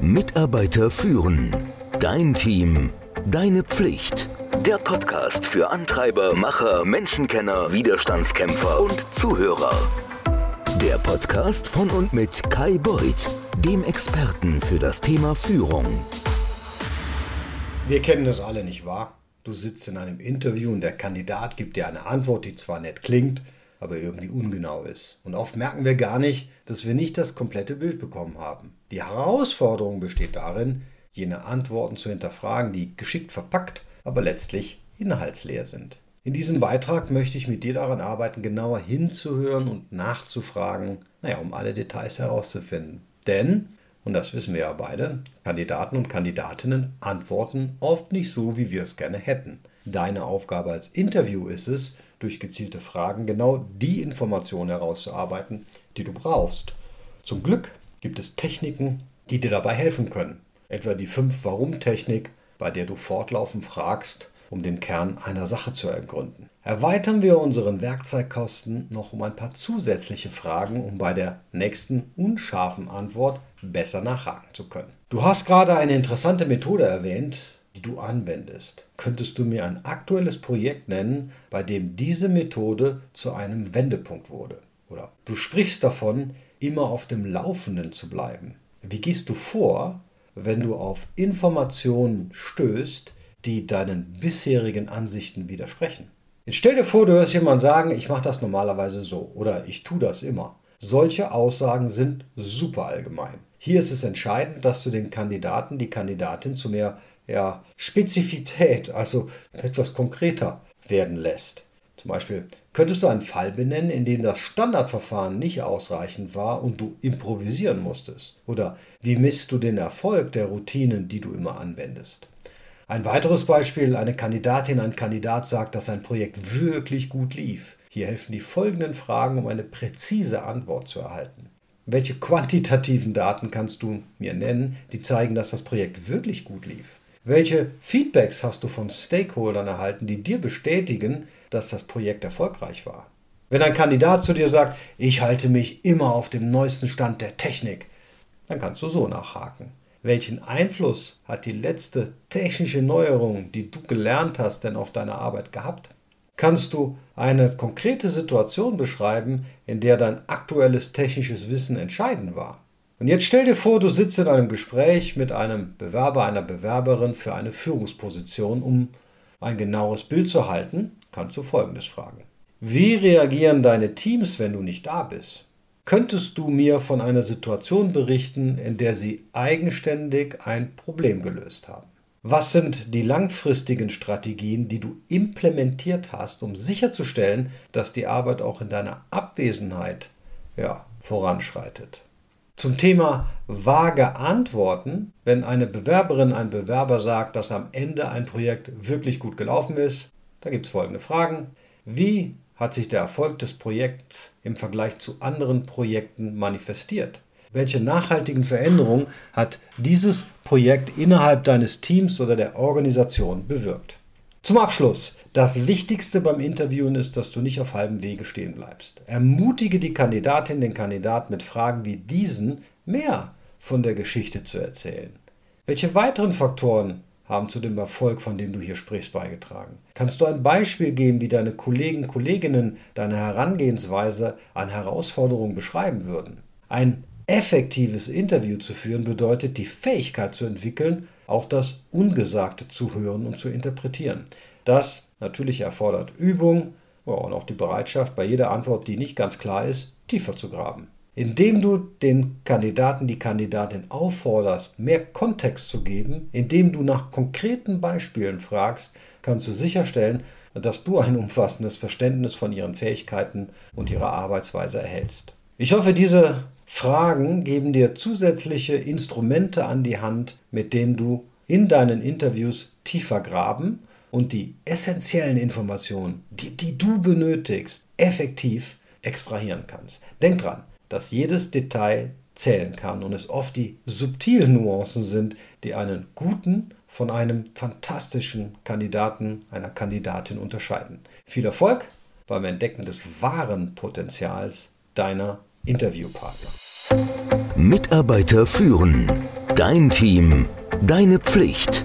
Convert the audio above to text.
Mitarbeiter führen. Dein Team. Deine Pflicht. Der Podcast für Antreiber, Macher, Menschenkenner, Widerstandskämpfer und Zuhörer. Der Podcast von und mit Kai Beuth, dem Experten für das Thema Führung. Wir kennen das alle, nicht wahr? Du sitzt in einem Interview und der Kandidat gibt dir eine Antwort, die zwar nett klingt, aber irgendwie ungenau ist. Und oft merken wir gar nicht, dass wir nicht das komplette Bild bekommen haben. Die Herausforderung besteht darin, jene Antworten zu hinterfragen, die geschickt verpackt, aber letztlich inhaltsleer sind. In diesem Beitrag möchte ich mit dir daran arbeiten, genauer hinzuhören und nachzufragen, naja, um alle Details herauszufinden. Denn, und das wissen wir ja beide, Kandidaten und Kandidatinnen antworten oft nicht so, wie wir es gerne hätten. Deine Aufgabe als Interview ist es, durch gezielte Fragen genau die Informationen herauszuarbeiten, die du brauchst. Zum Glück gibt es Techniken, die dir dabei helfen können. Etwa die 5-Warum-Technik, bei der du fortlaufend fragst, um den Kern einer Sache zu ergründen. Erweitern wir unseren Werkzeugkosten noch um ein paar zusätzliche Fragen, um bei der nächsten unscharfen Antwort besser nachhaken zu können. Du hast gerade eine interessante Methode erwähnt, die du anwendest. Könntest du mir ein aktuelles Projekt nennen, bei dem diese Methode zu einem Wendepunkt wurde? Oder du sprichst davon, immer auf dem Laufenden zu bleiben. Wie gehst du vor, wenn du auf Informationen stößt, die deinen bisherigen Ansichten widersprechen? Jetzt stell dir vor, du hörst jemanden sagen, ich mache das normalerweise so oder ich tue das immer. Solche Aussagen sind super allgemein. Hier ist es entscheidend, dass du den Kandidaten, die Kandidatin zu mehr ja, Spezifität, also etwas konkreter werden lässt. Zum Beispiel, könntest du einen Fall benennen, in dem das Standardverfahren nicht ausreichend war und du improvisieren musstest? Oder wie misst du den Erfolg der Routinen, die du immer anwendest? Ein weiteres Beispiel, eine Kandidatin, ein Kandidat sagt, dass ein Projekt wirklich gut lief. Hier helfen die folgenden Fragen, um eine präzise Antwort zu erhalten. Welche quantitativen Daten kannst du mir nennen, die zeigen, dass das Projekt wirklich gut lief? Welche Feedbacks hast du von Stakeholdern erhalten, die dir bestätigen, dass das Projekt erfolgreich war? Wenn ein Kandidat zu dir sagt, ich halte mich immer auf dem neuesten Stand der Technik, dann kannst du so nachhaken. Welchen Einfluss hat die letzte technische Neuerung, die du gelernt hast, denn auf deine Arbeit gehabt? Kannst du eine konkrete Situation beschreiben, in der dein aktuelles technisches Wissen entscheidend war? Und jetzt stell dir vor, du sitzt in einem Gespräch mit einem Bewerber, einer Bewerberin für eine Führungsposition. Um ein genaues Bild zu halten, kannst du Folgendes fragen. Wie reagieren deine Teams, wenn du nicht da bist? Könntest du mir von einer Situation berichten, in der sie eigenständig ein Problem gelöst haben? Was sind die langfristigen Strategien, die du implementiert hast, um sicherzustellen, dass die Arbeit auch in deiner Abwesenheit ja, voranschreitet? Zum Thema vage Antworten, wenn eine Bewerberin, ein Bewerber sagt, dass am Ende ein Projekt wirklich gut gelaufen ist, da gibt es folgende Fragen. Wie hat sich der Erfolg des Projekts im Vergleich zu anderen Projekten manifestiert? Welche nachhaltigen Veränderungen hat dieses Projekt innerhalb deines Teams oder der Organisation bewirkt? Zum Abschluss, das Wichtigste beim Interviewen ist, dass du nicht auf halbem Wege stehen bleibst. Ermutige die Kandidatin, den Kandidaten mit Fragen wie diesen mehr von der Geschichte zu erzählen. Welche weiteren Faktoren haben zu dem Erfolg, von dem du hier sprichst, beigetragen? Kannst du ein Beispiel geben, wie deine Kollegen, Kolleginnen deine Herangehensweise an Herausforderungen beschreiben würden? Ein effektives Interview zu führen bedeutet die Fähigkeit zu entwickeln, auch das Ungesagte zu hören und zu interpretieren. Das natürlich erfordert Übung und auch die Bereitschaft, bei jeder Antwort, die nicht ganz klar ist, tiefer zu graben. Indem du den Kandidaten, die Kandidatin aufforderst, mehr Kontext zu geben, indem du nach konkreten Beispielen fragst, kannst du sicherstellen, dass du ein umfassendes Verständnis von ihren Fähigkeiten und ihrer Arbeitsweise erhältst. Ich hoffe, diese Fragen geben dir zusätzliche Instrumente an die Hand, mit denen du in deinen Interviews tiefer graben und die essentiellen Informationen, die, die du benötigst, effektiv extrahieren kannst. Denk dran, dass jedes Detail zählen kann und es oft die subtilen Nuancen sind, die einen guten von einem fantastischen Kandidaten, einer Kandidatin unterscheiden. Viel Erfolg beim Entdecken des wahren Potenzials deiner Interviewpartner. Mitarbeiter führen Dein Team, deine Pflicht.